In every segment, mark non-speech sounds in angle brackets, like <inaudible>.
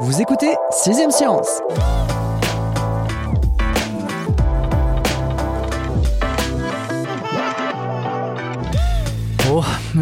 Vous écoutez 6ème Science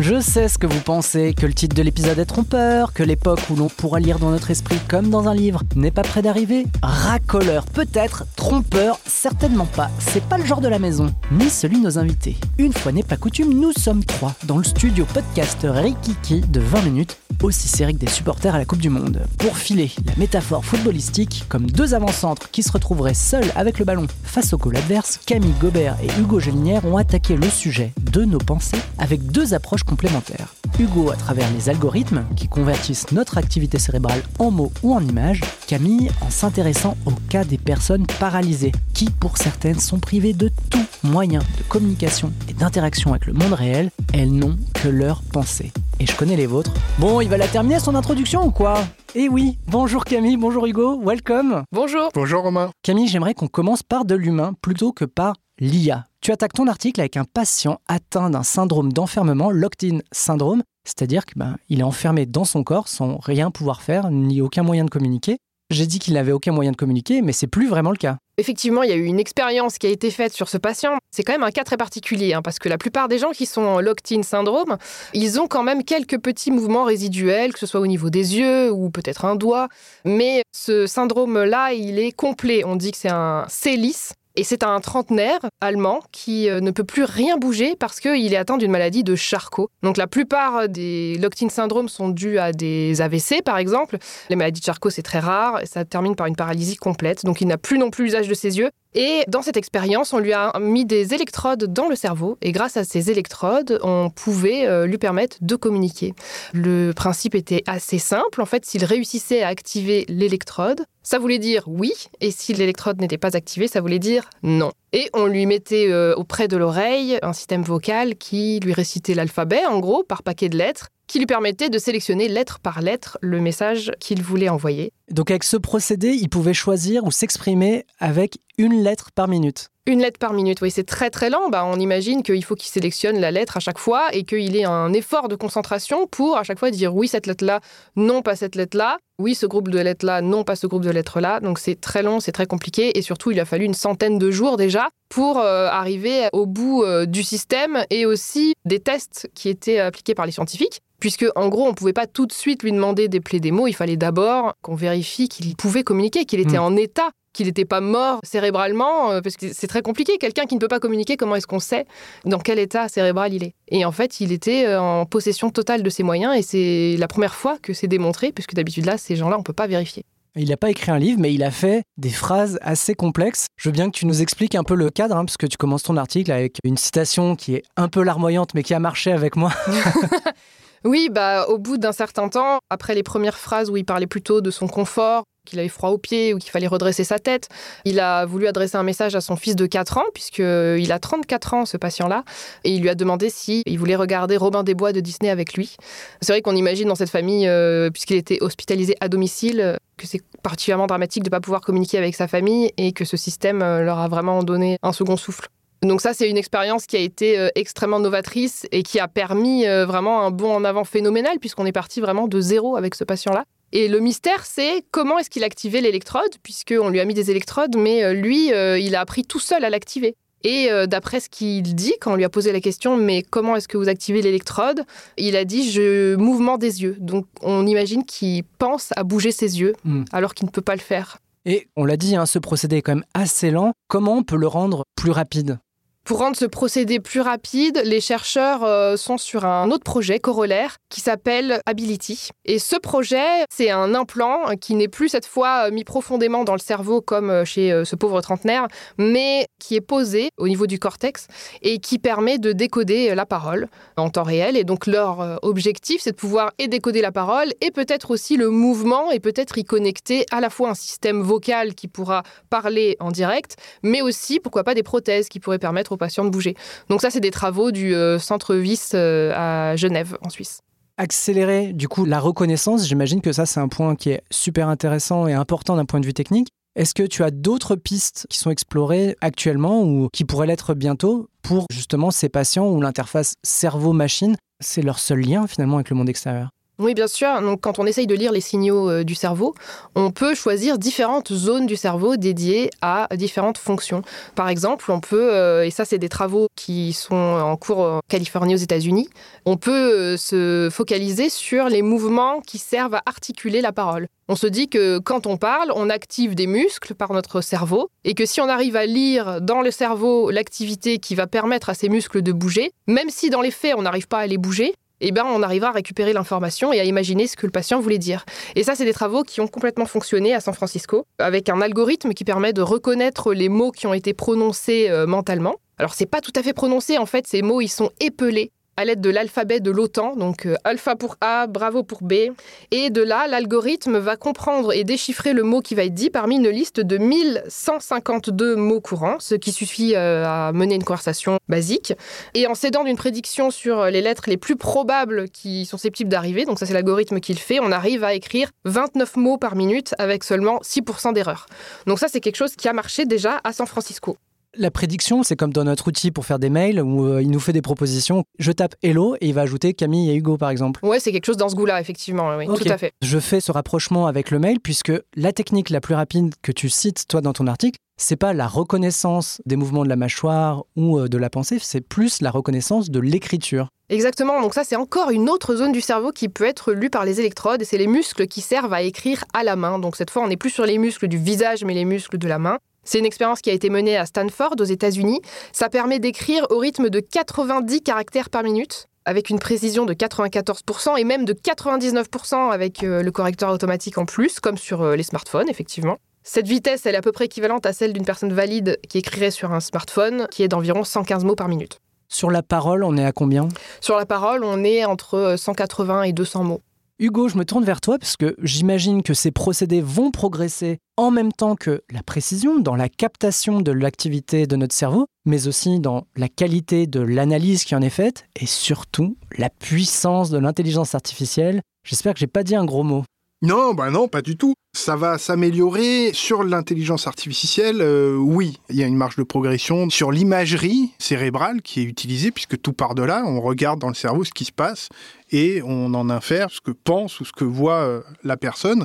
je sais ce que vous pensez, que le titre de l'épisode est trompeur, que l'époque où l'on pourra lire dans notre esprit comme dans un livre n'est pas près d'arriver. Racoleur, peut-être, trompeur, certainement pas. C'est pas le genre de la maison, ni celui de nos invités. Une fois n'est pas coutume, nous sommes trois dans le studio podcast Rikiki de 20 minutes, aussi serré que des supporters à la Coupe du Monde. Pour filer la métaphore footballistique, comme deux avant-centres qui se retrouveraient seuls avec le ballon face au goal adverse, Camille Gobert et Hugo Gélinière ont attaqué le sujet de nos pensées avec deux approches complémentaires. Hugo à travers les algorithmes qui convertissent notre activité cérébrale en mots ou en images, Camille en s'intéressant au cas des personnes paralysées, qui pour certaines sont privées de tout moyen de communication et d'interaction avec le monde réel, elles n'ont que leurs pensées. Et je connais les vôtres. Bon, il va la terminer son introduction ou quoi? Eh oui, bonjour Camille, bonjour Hugo, welcome Bonjour Bonjour Romain. Camille, j'aimerais qu'on commence par de l'humain plutôt que par l'IA. Tu attaques ton article avec un patient atteint d'un syndrome d'enfermement, locked-in syndrome, c'est-à-dire qu'il ben, est enfermé dans son corps sans rien pouvoir faire, ni aucun moyen de communiquer. J'ai dit qu'il n'avait aucun moyen de communiquer, mais c'est plus vraiment le cas. Effectivement, il y a eu une expérience qui a été faite sur ce patient. C'est quand même un cas très particulier, hein, parce que la plupart des gens qui sont en locked-in syndrome, ils ont quand même quelques petits mouvements résiduels, que ce soit au niveau des yeux ou peut-être un doigt. Mais ce syndrome-là, il est complet. On dit que c'est un CELIS, et c'est un trentenaire allemand qui euh, ne peut plus rien bouger parce qu'il est atteint d'une maladie de Charcot. Donc la plupart des locked-in syndromes sont dus à des AVC par exemple. Les maladies de Charcot c'est très rare et ça termine par une paralysie complète. Donc il n'a plus non plus l'usage de ses yeux. Et dans cette expérience, on lui a mis des électrodes dans le cerveau et grâce à ces électrodes, on pouvait euh, lui permettre de communiquer. Le principe était assez simple. En fait, s'il réussissait à activer l'électrode, ça voulait dire oui, et si l'électrode n'était pas activée, ça voulait dire non. Et on lui mettait euh, auprès de l'oreille un système vocal qui lui récitait l'alphabet, en gros, par paquet de lettres, qui lui permettait de sélectionner lettre par lettre le message qu'il voulait envoyer. Donc avec ce procédé, il pouvait choisir ou s'exprimer avec une lettre par minute. Une lettre par minute, oui, c'est très très lent. Bah, on imagine qu'il faut qu'il sélectionne la lettre à chaque fois et qu'il ait un effort de concentration pour à chaque fois dire oui cette lettre-là, non pas cette lettre-là, oui ce groupe de lettres-là, non pas ce groupe de lettres-là. Donc c'est très long, c'est très compliqué et surtout il a fallu une centaine de jours déjà pour euh, arriver au bout euh, du système et aussi des tests qui étaient appliqués par les scientifiques puisque en gros, on ne pouvait pas tout de suite lui demander d'épeler des mots, il fallait d'abord qu'on vérifie qu'il pouvait communiquer, qu'il était Mm. en état, qu'il n'était pas mort cérébralement, euh, parce que c'est très compliqué. Quelqu'un qui ne peut pas communiquer, comment est-ce qu'on sait dans quel état cérébral il est? Et en fait, il était euh, en possession totale de ses moyens, et c'est la première fois que c'est démontré, puisque d'habitude là, ces gens-là, on ne peut pas vérifier. Il n'a pas écrit un livre, mais il a fait des phrases assez complexes. Je veux bien que tu nous expliques un peu le cadre, hein, parce que tu commences ton article avec une citation qui est un peu larmoyante, mais qui a marché avec moi. <laughs> <laughs> Oui, bah, au bout d'un certain temps, après les premières phrases où il parlait plutôt de son confort, qu'il avait froid aux pieds ou qu'il fallait redresser sa tête, il a voulu adresser un message à son fils de 4 ans, puisqu'il a 34 ans, ce patient-là, et il lui a demandé si il voulait regarder Robin des Bois de Disney avec lui. C'est vrai qu'on imagine dans cette famille, euh, puisqu'il était hospitalisé à domicile, euh, que c'est particulièrement dramatique de ne pas pouvoir communiquer avec sa famille et que ce système euh, leur a vraiment donné un second souffle. Donc ça, c'est une expérience qui a été euh, extrêmement novatrice et qui a permis euh, vraiment un bond en avant phénoménal puisqu'on est parti vraiment de zéro avec ce patient-là. Et le mystère, c'est comment est-ce qu'il activait l'électrode, puisqu'on lui a mis des électrodes, mais euh, lui, euh, il a appris tout seul à l'activer. Et euh, d'après ce qu'il dit, quand on lui a posé la question, mais comment est-ce que vous activez l'électrode Il a dit, je mouvement des yeux. Donc on imagine qu'il pense à bouger ses yeux, Hmm. alors qu'il ne peut pas le faire. Et on l'a dit, hein, ce procédé est quand même assez lent. Comment on peut le rendre plus rapide? Pour rendre ce procédé plus rapide, les chercheurs euh, sont sur un autre projet corollaire qui s'appelle Ability. Et ce projet, c'est un implant qui n'est plus cette fois euh, mis profondément dans le cerveau comme euh, chez ce pauvre trentenaire, mais qui est posé au niveau du cortex et qui permet de décoder la parole en temps réel. Et donc leur objectif, c'est de pouvoir et décoder la parole et peut-être aussi le mouvement et peut-être y connecter à la fois un système vocal qui pourra parler en direct, mais aussi, pourquoi pas, des prothèses qui pourraient permettre aux patients de bouger. Donc ça, c'est des travaux du euh, Centre Vis euh, à Genève, en Suisse. Accélérer, du coup, la reconnaissance, j'imagine que ça, c'est un point qui est super intéressant et important d'un point de vue technique. Est-ce que tu as d'autres pistes qui sont explorées actuellement ou qui pourraient l'être bientôt pour justement ces patients où l'interface cerveau-machine, c'est leur seul lien finalement avec le monde extérieur oui, bien sûr. Quand on essaye de lire les signaux euh, du cerveau, on peut choisir différentes zones du cerveau dédiées à différentes fonctions. Par exemple, on peut, euh, et ça, c'est des travaux qui sont en cours en Californie aux États-Unis, on peut euh, se focaliser sur les mouvements qui servent à articuler la parole. On se dit que quand on parle, on active des muscles par notre cerveau et que si on arrive à lire dans le cerveau l'activité qui va permettre à ces muscles de bouger, même si dans les faits on n'arrive pas à les bouger, eh ben, on arrivera à récupérer l'information et à imaginer ce que le patient voulait dire. Et ça, c'est des travaux qui ont complètement fonctionné à San Francisco, avec un algorithme qui permet de reconnaître les mots qui ont été prononcés euh, mentalement. Alors, c'est pas tout à fait prononcé, en fait, ces mots, ils sont épelés à l'aide de l'alphabet de l'OTAN, donc euh, alpha pour A, bravo pour B. Et de là, l'algorithme va comprendre et déchiffrer le mot qui va être dit parmi une liste de 1152 mots courants, ce qui suffit euh, à mener une conversation basique. Et en s'aidant d'une prédiction sur les lettres les plus probables qui sont susceptibles d'arriver, donc ça c'est l'algorithme qui le fait, on arrive à écrire 29 mots par minute avec seulement 6% d'erreur. Donc ça c'est quelque chose qui a marché déjà à San Francisco. La prédiction, c'est comme dans notre outil pour faire des mails où euh, il nous fait des propositions. Je tape Hello et il va ajouter Camille et Hugo, par exemple. Ouais, c'est quelque chose dans ce goût-là, effectivement. Oui, tout à fait. Je fais ce rapprochement avec le mail puisque la technique la plus rapide que tu cites, toi, dans ton article, c'est pas la reconnaissance des mouvements de la mâchoire ou euh, de la pensée, c'est plus la reconnaissance de l'écriture. Exactement, donc ça c'est encore une autre zone du cerveau qui peut être lue par les électrodes et c'est les muscles qui servent à écrire à la main. Donc cette fois on n'est plus sur les muscles du visage mais les muscles de la main. C'est une expérience qui a été menée à Stanford, aux États-Unis. Ça permet d'écrire au rythme de 90 caractères par minute, avec une précision de 94% et même de 99% avec euh, le correcteur automatique en plus, comme sur euh, les smartphones, effectivement. Cette vitesse, elle est à peu près équivalente à celle d'une personne valide qui écrirait sur un smartphone, qui est d'environ 115 mots par minute. Sur la parole, on est à combien? Sur la parole, on est entre 180 et 200 mots. Hugo, je me tourne vers toi parce que j'imagine que ces procédés vont progresser en même temps que la précision dans la captation de l'activité de notre cerveau, mais aussi dans la qualité de l'analyse qui en est faite et surtout la puissance de l'intelligence artificielle. J'espère que j'ai pas dit un gros mot. Non, bah non, pas du tout. Ça va s'améliorer sur l'intelligence artificielle. Euh, oui, il y a une marge de progression sur l'imagerie cérébrale qui est utilisée puisque tout part de là. On regarde dans le cerveau ce qui se passe et on en infère ce que pense ou ce que voit euh, la personne.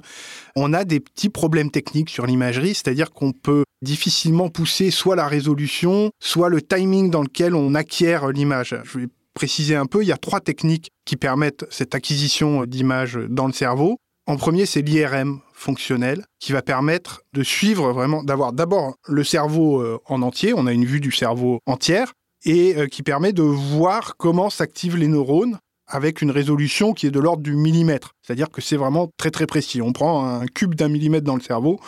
On a des petits problèmes techniques sur l'imagerie, c'est-à-dire qu'on peut difficilement pousser soit la résolution, soit le timing dans lequel on acquiert l'image. Je vais préciser un peu, il y a trois techniques qui permettent cette acquisition d'images dans le cerveau. En premier, c'est l'IRM fonctionnel qui va permettre de suivre vraiment, d'avoir d'abord le cerveau euh, en entier, on a une vue du cerveau entière, et euh, qui permet de voir comment s'activent les neurones avec une résolution qui est de l'ordre du millimètre. C'est-à-dire que c'est vraiment très très précis. On prend un cube d'un millimètre dans le cerveau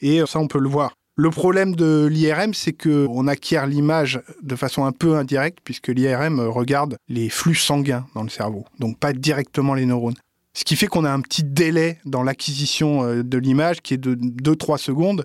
et ça on peut le voir. Le problème de l'IRM, c'est qu'on acquiert l'image de façon un peu indirecte, puisque l'IRM regarde les flux sanguins dans le cerveau, donc pas directement les neurones. Ce qui fait qu'on a un petit délai dans l'acquisition euh, de l'image qui est de 2-3 secondes.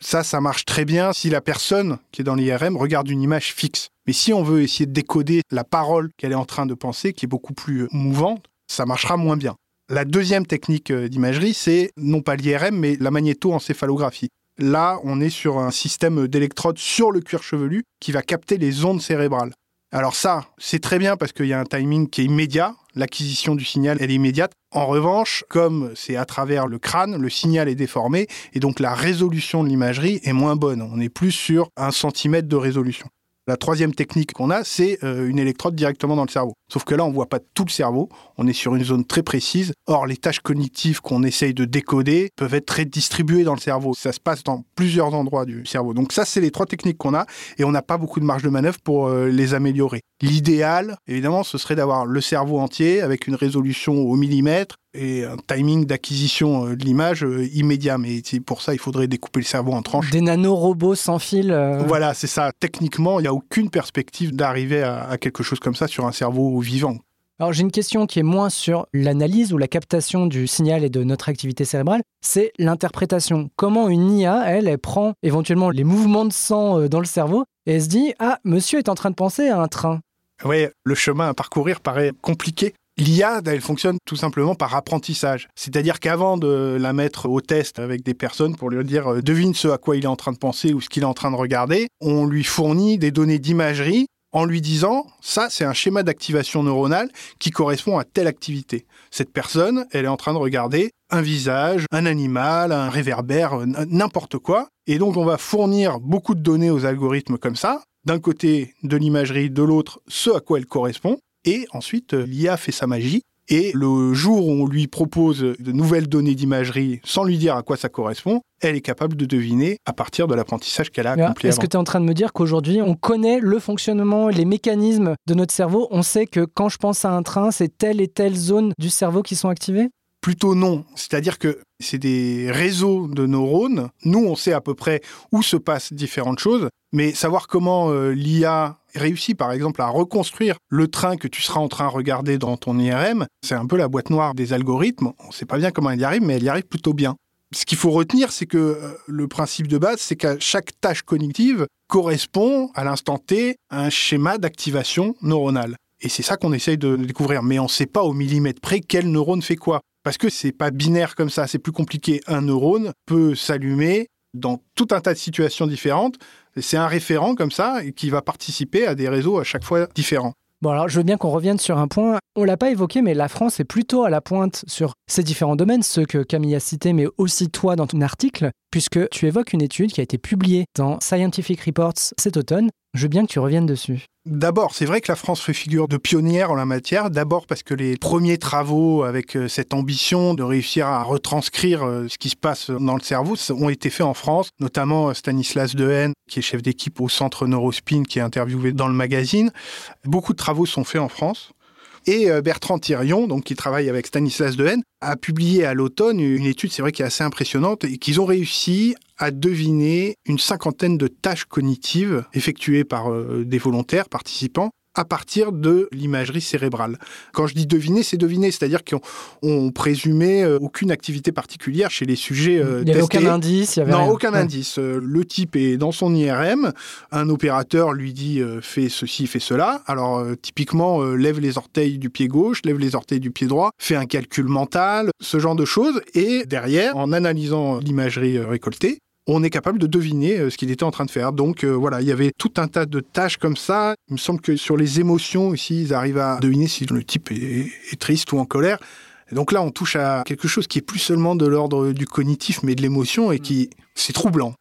Ça, ça marche très bien si la personne qui est dans l'IRM regarde une image fixe. Mais si on veut essayer de décoder la parole qu'elle est en train de penser, qui est beaucoup plus euh, mouvante, ça marchera moins bien. La deuxième technique euh, d'imagerie, c'est non pas l'IRM, mais la magnétoencéphalographie. Là, on est sur un système d'électrodes sur le cuir chevelu qui va capter les ondes cérébrales. Alors ça, c'est très bien parce qu'il y a un timing qui est immédiat. L'acquisition du signal, elle est immédiate. En revanche, comme c'est à travers le crâne, le signal est déformé et donc la résolution de l'imagerie est moins bonne. On est plus sur un centimètre de résolution. La troisième technique qu'on a, c'est euh, une électrode directement dans le cerveau. Sauf que là, on ne voit pas tout le cerveau, on est sur une zone très précise. Or, les tâches cognitives qu'on essaye de décoder peuvent être très distribuées dans le cerveau. Ça se passe dans plusieurs endroits du cerveau. Donc ça, c'est les trois techniques qu'on a et on n'a pas beaucoup de marge de manœuvre pour euh, les améliorer. L'idéal, évidemment, ce serait d'avoir le cerveau entier avec une résolution au millimètre et un timing d'acquisition euh, de l'image euh, immédiat. Mais pour ça, il faudrait découper le cerveau en tranches. Des nanorobots sans fil. Euh. Voilà, c'est ça. Techniquement, il n'y a aucune perspective d'arriver à, quelque chose comme ça sur un cerveau vivant. Alors j'ai une question qui est moins sur l'analyse ou la captation du signal et de notre activité cérébrale, c'est l'interprétation. Comment une IA, elle, elle prend éventuellement les mouvements de sang dans le cerveau et elle se dit Ah, monsieur est en train de penser à un train. Oui, le chemin à parcourir paraît compliqué. L'IA, elle fonctionne tout simplement par apprentissage. C'est-à-dire qu'avant de la mettre au test avec des personnes pour lui dire euh, devine ce à quoi il est en train de penser ou ce qu'il est en train de regarder, on lui fournit des données d'imagerie en lui disant ça c'est un schéma d'activation neuronale qui correspond à telle activité. Cette personne, elle est en train de regarder un visage, un animal, un réverbère, n'importe quoi. Et donc on va fournir beaucoup de données aux algorithmes comme ça. D'un côté de l'imagerie, de l'autre ce à quoi elle correspond. Et ensuite, euh, l'IA fait sa magie. Et le jour où on lui propose de nouvelles données d'imagerie sans lui dire à quoi ça correspond, elle est capable de deviner à partir de l'apprentissage qu'elle a accompli. Est-ce que tu es en train de me dire qu'aujourd'hui, on connaît le fonctionnement les mécanismes de notre cerveau? On sait que quand je pense à un train, c'est telle et telle zone du cerveau qui sont activées? Plutôt non. C'est-à-dire que c'est des réseaux de neurones. Nous, on sait à peu près où se passent différentes choses, mais savoir comment euh, l'IA réussit, par exemple, à reconstruire le train que tu seras en train de regarder dans ton IRM, c'est un peu la boîte noire des algorithmes. On ne sait pas bien comment elle y arrive, mais elle y arrive plutôt bien. Ce qu'il faut retenir, c'est que euh, le principe de base, c'est qu'à chaque tâche cognitive correspond à l'instant T à un schéma d'activation neuronale. Et c'est ça qu'on essaye de découvrir. Mais on ne sait pas au millimètre près quel neurone fait quoi. Parce que c'est pas binaire comme ça, c'est plus compliqué. Un neurone peut s'allumer dans tout un tas de situations différentes. C'est un référent comme ça qui va participer à des réseaux à chaque fois différents. Bon, alors je veux bien qu'on revienne sur un point. On l'a pas évoqué, mais la France est plutôt à la pointe sur ces différents domaines, ceux que Camille a cités, mais aussi toi dans ton article, puisque tu évoques une étude qui a été publiée dans Scientific Reports cet automne. Je veux bien que tu reviennes dessus. D'abord, c'est vrai que la France fait figure de pionnière en la matière. D'abord parce que les premiers travaux avec euh, cette ambition de réussir à retranscrire euh, ce qui se passe dans le cerveau ont été faits en France, notamment euh, Stanislas Dehaene, qui est chef d'équipe au centre Neurospin, qui est interviewé dans le magazine. Beaucoup de travaux sont faits en France. Et Bertrand Thirion, donc qui travaille avec Stanislas Dehaene, a publié à l'automne une étude, c'est vrai, qui est assez impressionnante, et qu'ils ont réussi à deviner une cinquantaine de tâches cognitives effectuées par euh, des volontaires participants à partir de l'imagerie cérébrale. Quand je dis deviner, c'est deviner, c'est-à-dire qu'on présumait euh, aucune activité particulière chez les sujets euh, Il n'y avait aucun indice il y Non, aucun indice. Euh, le type est dans son IRM, un opérateur lui dit fais ceci, fais cela. Alors typiquement, lève les orteils du pied gauche, lève les orteils du pied droit, fait un calcul mental, ce genre de choses. Et derrière, en analysant l'imagerie récoltée, on est capable de deviner euh, ce qu'il était en train de faire. Donc euh, voilà, il y avait tout un tas de tâches comme ça. Il me semble que sur les émotions aussi, ils arrivent à deviner si le type est, triste ou en colère. donc là, on touche à quelque chose qui est plus seulement de l'ordre du cognitif, mais de l'émotion et qui, c'est troublant.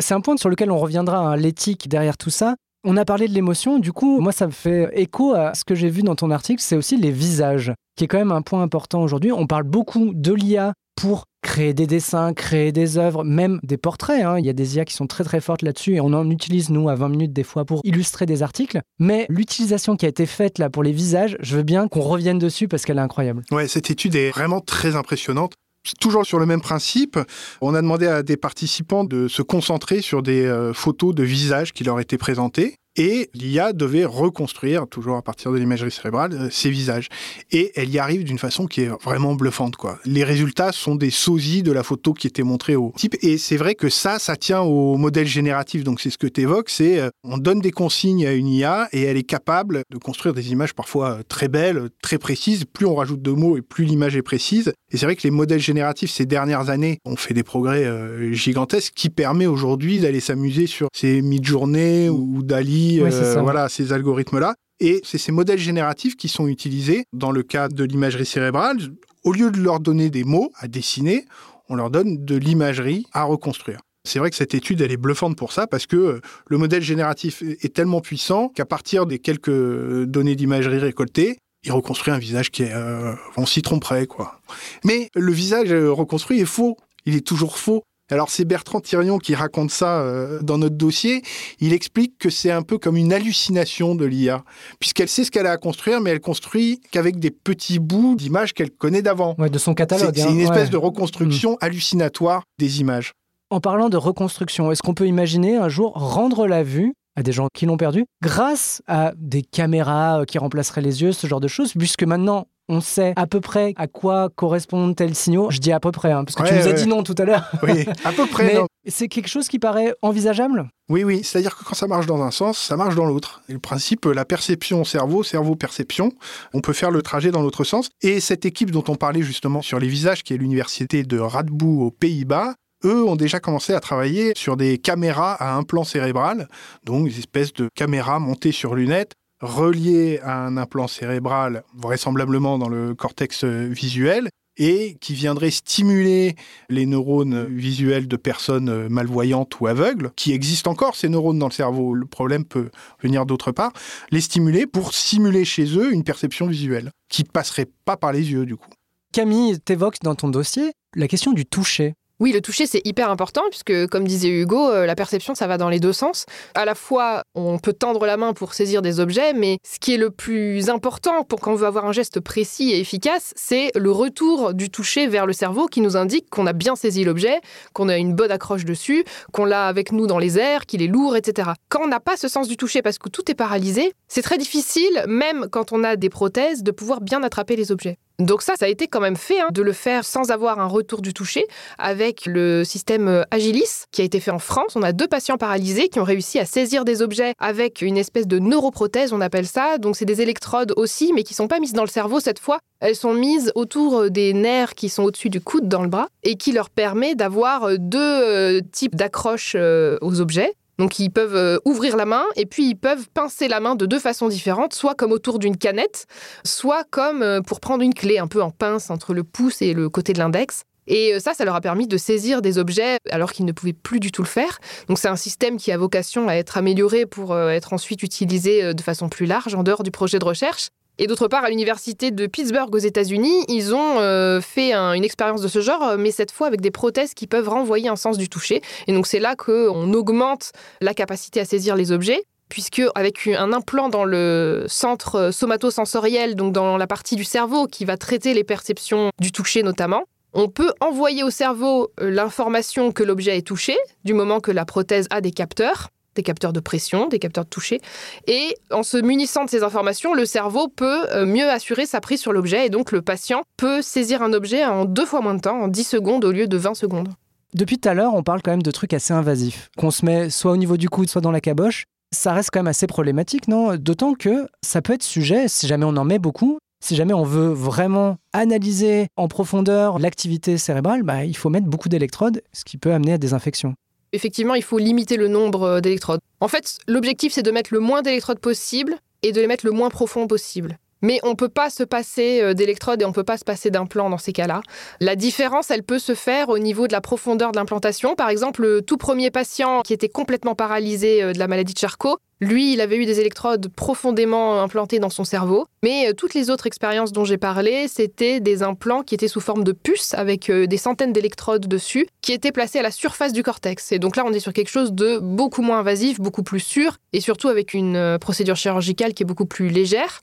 C'est un point sur lequel on reviendra, hein, l'éthique derrière tout ça. On a parlé de l'émotion, du coup, moi, ça me fait écho à ce que j'ai vu dans ton article, c'est aussi les visages, qui est quand même un point important aujourd'hui. On parle beaucoup de l'IA pour créer des dessins, créer des œuvres, même des portraits. Hein. Il y a des IA qui sont très très fortes là-dessus et on en utilise nous à 20 minutes des fois pour illustrer des articles. Mais l'utilisation qui a été faite là pour les visages, je veux bien qu'on revienne dessus parce qu'elle est incroyable. Ouais, cette étude est vraiment très impressionnante. Toujours sur le même principe, on a demandé à des participants de se concentrer sur des euh, photos de visages qui leur étaient présentées et l'IA devait reconstruire, toujours à partir de l'imagerie cérébrale, euh, ces visages. Et elle y arrive d'une façon qui est vraiment bluffante. Quoi. Les résultats sont des sosies de la photo qui était montrée au type. Et c'est vrai que ça, ça tient au modèle génératif. Donc c'est ce que tu évoques, c'est euh, on donne des consignes à une IA et elle est capable de construire des images parfois euh, très belles, très précises. Plus on rajoute de mots et plus l'image est précise. Et c'est vrai que les modèles génératifs ces dernières années ont fait des progrès gigantesques qui permet aujourd'hui d'aller s'amuser sur ces mid-journées ou Dali euh, voilà, ces algorithmes-là. Et c'est ces modèles génératifs qui sont utilisés dans le cas de l'imagerie cérébrale. Au lieu de leur donner des mots à dessiner, on leur donne de l'imagerie à reconstruire. C'est vrai que cette étude, elle est bluffante pour ça, parce que euh, le modèle génératif est tellement puissant qu'à partir des quelques données d'imagerie récoltées, il reconstruit un visage qui est... Euh, on s'y tromperait, quoi. Mais le visage euh, reconstruit est faux. Il est toujours faux. Alors c'est Bertrand Thirion qui raconte ça euh, dans notre dossier. Il explique que c'est un peu comme une hallucination de l'IA, puisqu'elle sait ce qu'elle a à construire, mais elle construit qu'avec des petits bouts d'images qu'elle connaît d'avant. Ouais, de son catalogue. C'est hein, une espèce ouais. de reconstruction hallucinatoire des images. En parlant de reconstruction, est-ce qu'on peut imaginer un jour rendre la vue à des gens qui l'ont perdu grâce à des caméras euh, qui remplaceraient les yeux, ce genre de choses, puisque maintenant on sait à peu près à quoi correspondent tels signaux. Je dis à peu près, hein, parce que tu nous as ouais. dit non tout à l'heure. <laughs> Oui, à peu près. Mais c'est quelque chose qui paraît envisageable? Oui, oui. C'est-à-dire que quand ça marche dans un sens, ça marche dans l'autre. Et le principe, la perception cerveau, cerveau-perception, on peut faire le trajet dans l'autre sens. Et cette équipe dont on parlait justement sur les visages, qui est l'université de Radboud aux Pays-Bas, eux ont déjà commencé à travailler sur des caméras à implant cérébral, donc des espèces de caméras montées sur lunettes, reliées à un implant cérébral, vraisemblablement dans le cortex euh, visuel, et qui viendraient stimuler les neurones visuels de personnes euh, malvoyantes ou aveugles, qui existent encore, ces neurones dans le cerveau, le problème peut venir d'autre part, les stimuler pour simuler chez eux une perception visuelle, qui passerait pas par les yeux du coup. Camille, t'évoques dans ton dossier la question du toucher. Oui, le toucher, c'est hyper important puisque, comme disait Hugo, euh, la perception, ça va dans les deux sens. À la fois, on peut tendre la main pour saisir des objets, mais ce qui est le plus important pour quand on veut avoir un geste précis et efficace, c'est le retour du toucher vers le cerveau qui nous indique qu'on a bien saisi l'objet, qu'on a une bonne accroche dessus, qu'on l'a avec nous dans les airs, qu'il est lourd, etc. Quand on n'a pas ce sens du toucher parce que tout est paralysé, c'est très difficile, même quand on a des prothèses, de pouvoir bien attraper les objets. Donc ça, ça a été quand même fait, hein, de le faire sans avoir un retour du toucher, avec le système euh, Agilis, qui a été fait en France. On a deux patients paralysés qui ont réussi à saisir des objets avec une espèce de neuroprothèse, on appelle ça. Donc c'est des électrodes aussi, mais qui sont pas mises dans le cerveau cette fois. Elles sont mises autour euh, des nerfs qui sont au-dessus du coude dans le bras, et qui leur permet d'avoir euh, deux types d'accroches aux objets. Donc ils peuvent euh, ouvrir la main et puis ils peuvent pincer la main de deux façons différentes, soit comme autour d'une canette, soit comme euh, pour prendre une clé un peu en pince entre le pouce et le côté de l'index. Et euh, ça, ça leur a permis de saisir des objets alors qu'ils ne pouvaient plus du tout le faire. Donc c'est un système qui a vocation à être amélioré pour être ensuite utilisé de façon plus large en dehors du projet de recherche. Et d'autre part, à l'université de Pittsburgh aux États-Unis, ils ont euh, fait un- une expérience de ce genre, euh, mais cette fois avec des prothèses qui peuvent renvoyer un sens du toucher. Et donc c'est là qu'on augmente la capacité à saisir les objets puisque avec un implant dans le centre euh, somatosensoriel, donc dans la partie du cerveau qui va traiter les perceptions du toucher notamment, on peut envoyer au cerveau l'information que l'objet est touché, du moment que la prothèse a des capteurs, des capteurs de pression, des capteurs de toucher, et en se munissant de ces informations, le cerveau peut euh, mieux assurer sa prise sur l'objet, et donc le patient peut saisir un objet en deux fois moins de temps, en 10 secondes au lieu de 20 secondes. Depuis tout à l'heure, on parle quand même de trucs assez invasifs, qu'on se met soit au niveau du coude, soit dans la caboche. Ça reste quand même assez problématique, non? D'autant que ça peut être sujet, si jamais on en met beaucoup, si jamais on veut vraiment analyser en profondeur l'activité cérébrale, bah, il faut mettre beaucoup d'électrodes, ce qui peut amener à des infections. Effectivement, il faut limiter le nombre euh, d'électrodes. En fait, l'objectif, c'est de mettre le moins d'électrodes possible et de les mettre le moins profond possible. Mais on ne peut pas se passer euh, d'électrodes et on ne peut pas se passer d'implants dans ces cas-là. La différence, elle peut se faire au niveau de la profondeur de l'implantation. Par exemple, le tout premier patient qui était complètement paralysé euh, de la maladie de Charcot, lui, il avait eu des électrodes profondément implantées dans son cerveau. Mais euh, toutes les autres expériences dont j'ai parlé, c'était des implants qui étaient sous forme de puces avec euh, des centaines d'électrodes dessus, qui étaient placés à la surface du cortex. Et donc là, on est sur quelque chose de beaucoup moins invasif, beaucoup plus sûr, et surtout avec une euh, procédure chirurgicale qui est beaucoup plus légère.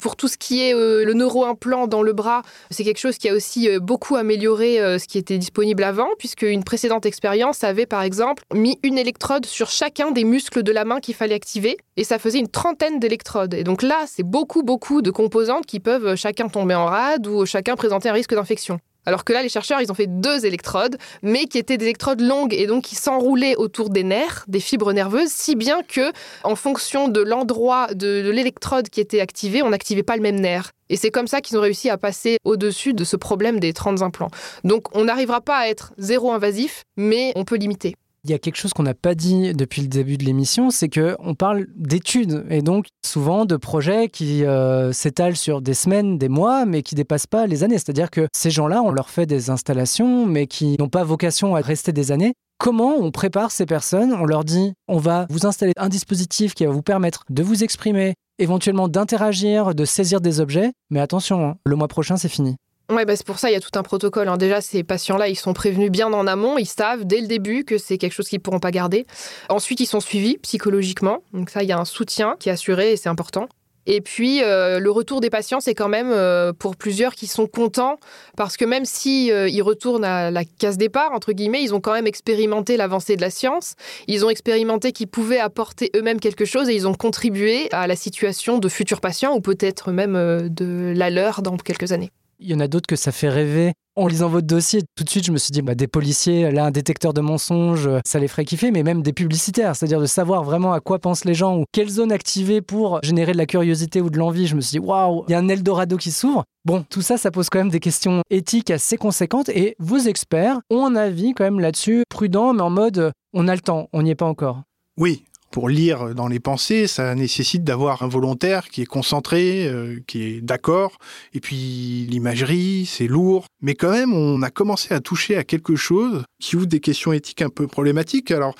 Pour tout ce qui est le neuroimplant dans le bras, c'est quelque chose qui a aussi beaucoup amélioré ce qui était disponible avant, puisque une précédente expérience avait par exemple mis une électrode sur chacun des muscles de la main qu'il fallait activer, et ça faisait une trentaine d'électrodes. Et donc là, c'est beaucoup, beaucoup de composantes qui peuvent euh, chacun tomber en rade ou chacun présenter un risque d'infection. Alors que là, les chercheurs, ils ont fait deux électrodes, mais qui étaient des électrodes longues et donc qui s'enroulaient autour des nerfs, des fibres nerveuses, si bien que, en fonction de l'endroit de, de l'électrode qui était activée, on n'activait pas le même nerf. Et c'est comme ça qu'ils ont réussi à passer au-dessus de ce problème des 30 implants. Donc on n'arrivera pas à être zéro invasif, mais on peut limiter. Il y a quelque chose qu'on n'a pas dit depuis le début de l'émission, c'est que on parle d'études et donc souvent de projets qui euh, s'étalent sur des semaines, des mois, mais qui dépassent pas les années. C'est-à-dire que ces gens-là, on leur fait des installations, mais qui n'ont pas vocation à rester des années. Comment on prépare ces personnes? On leur dit, on va vous installer un dispositif qui va vous permettre de vous exprimer, éventuellement d'interagir, de saisir des objets, mais attention, hein, le mois prochain, c'est fini. Ouais, bah c'est pour ça il y a tout un protocole. hein. Déjà, ces patients-là, ils sont prévenus bien en amont. Ils savent dès le début que c'est quelque chose qu'ils pourront pas garder. Ensuite, ils sont suivis psychologiquement. Donc ça, il y a un soutien qui est assuré et c'est important. Et puis, euh, le retour des patients, c'est quand même euh, pour plusieurs qui sont contents parce que même si euh, ils retournent à la case départ entre guillemets, ils ont quand même expérimenté l'avancée de la science. Ils ont expérimenté qu'ils pouvaient apporter eux-mêmes quelque chose et ils ont contribué à la situation de futurs patients ou peut-être même de la leur dans quelques années. Il y en a d'autres que ça fait rêver. En lisant votre dossier, tout de suite, je me suis dit, bah, des policiers, là, un détecteur de mensonges, ça les ferait kiffer, mais même des publicitaires, c'est-à-dire de savoir vraiment à quoi pensent les gens ou quelle zone activer pour générer de la curiosité ou de l'envie. Je me suis dit, waouh, il y a un Eldorado qui s'ouvre. Bon, tout ça, ça pose quand même des questions éthiques assez conséquentes et vos experts ont un avis quand même là-dessus, prudent, mais en mode, euh, on a le temps, on n'y est pas encore. Oui, pour lire dans les pensées, ça nécessite d'avoir un volontaire qui est concentré, euh, qui est d'accord. Et puis l'imagerie, c'est lourd. Mais quand même, on a commencé à toucher à quelque chose qui ouvre des questions éthiques un peu problématiques. Alors,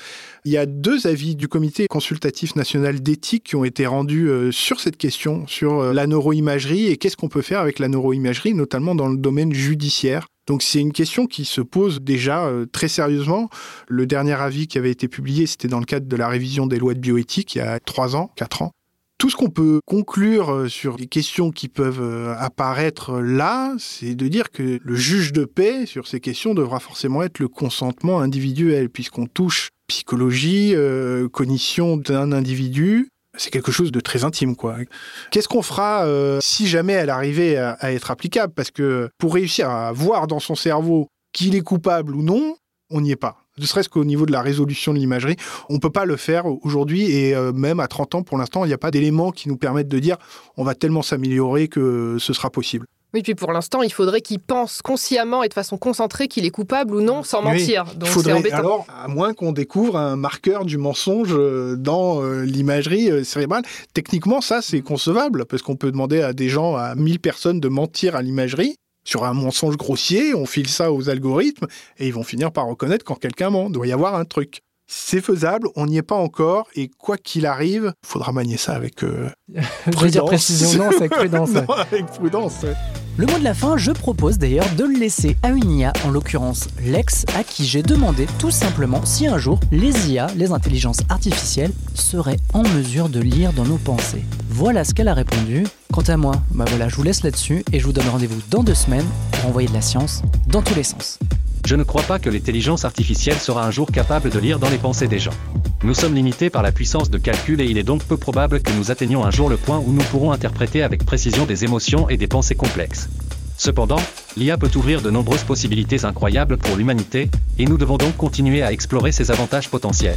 il y a deux avis du Comité consultatif national d'éthique qui ont été rendus euh, sur cette question, sur euh, la neuroimagerie et qu'est-ce qu'on peut faire avec la neuroimagerie, notamment dans le domaine judiciaire. Donc c'est une question qui se pose déjà euh, très sérieusement. Le dernier avis qui avait été publié, c'était dans le cadre de la révision des lois de bioéthique il y a trois ans, quatre ans. Tout ce qu'on peut conclure euh, sur les questions qui peuvent euh, apparaître là, c'est de dire que le juge de paix sur ces questions devra forcément être le consentement individuel, puisqu'on touche psychologie, euh, cognition d'un individu, c'est quelque chose de très intime, quoi. Qu'est-ce qu'on fera euh, si jamais elle arrivait à, être applicable? Parce que pour réussir à voir dans son cerveau qu'il est coupable ou non, on n'y est pas. Ne serait-ce qu'au niveau de la résolution de l'imagerie, on ne peut pas le faire aujourd'hui et euh, même à 30 ans, pour l'instant, il n'y a pas d'éléments qui nous permettent de dire on va tellement s'améliorer que ce sera possible. Oui, puis pour l'instant, il faudrait qu'il pense consciemment et de façon concentrée qu'il est coupable ou non, sans mentir. Donc c'est faudrait, embêtant. alors, à moins qu'on découvre un marqueur du mensonge euh, dans euh, l'imagerie euh, cérébrale, techniquement, ça, c'est concevable, parce qu'on peut demander à des gens, à 1000 personnes, de mentir à l'imagerie sur un mensonge grossier, on file ça aux algorithmes, et ils vont finir par reconnaître quand quelqu'un ment. Il doit y avoir un truc. C'est faisable, on n'y est pas encore, et quoi qu'il arrive, il faudra manier ça avec euh, <laughs> Je veux dire prudence. précision, non, c'est avec <laughs> prudence. ouais. Non, avec prudence. ouais. Le mot de la fin, je propose d'ailleurs de le laisser à une IA, en l'occurrence Lex, à qui j'ai demandé tout simplement si un jour les IA, les intelligences artificielles, seraient en mesure de lire dans nos pensées. Voilà ce qu'elle a répondu. Quant à moi, bah voilà, je vous laisse là-dessus et je vous donne rendez-vous dans deux semaines pour envoyer de la science dans tous les sens. Je ne crois pas que l'intelligence artificielle sera un jour capable de lire dans les pensées des gens. Nous sommes limités par la puissance de calcul et il est donc peu probable que nous atteignions un jour le point où nous pourrons interpréter avec précision des émotions et des pensées complexes. Cependant, l'IA peut ouvrir de nombreuses possibilités incroyables pour l'humanité, et nous devons donc continuer à explorer ses avantages potentiels.